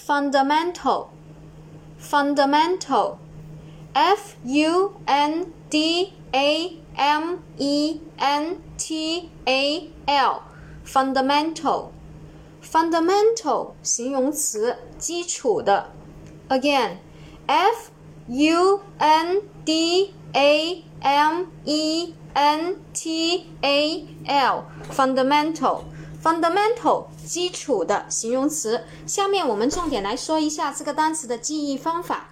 fundamental fundamental f u n d a m e n t a l fundamental fundamental 形容词，基础的。Again, f u n d a m e n t a l fundamental Fundamental 基础的形容词。下面我们重点来说一下这个单词的记忆方法。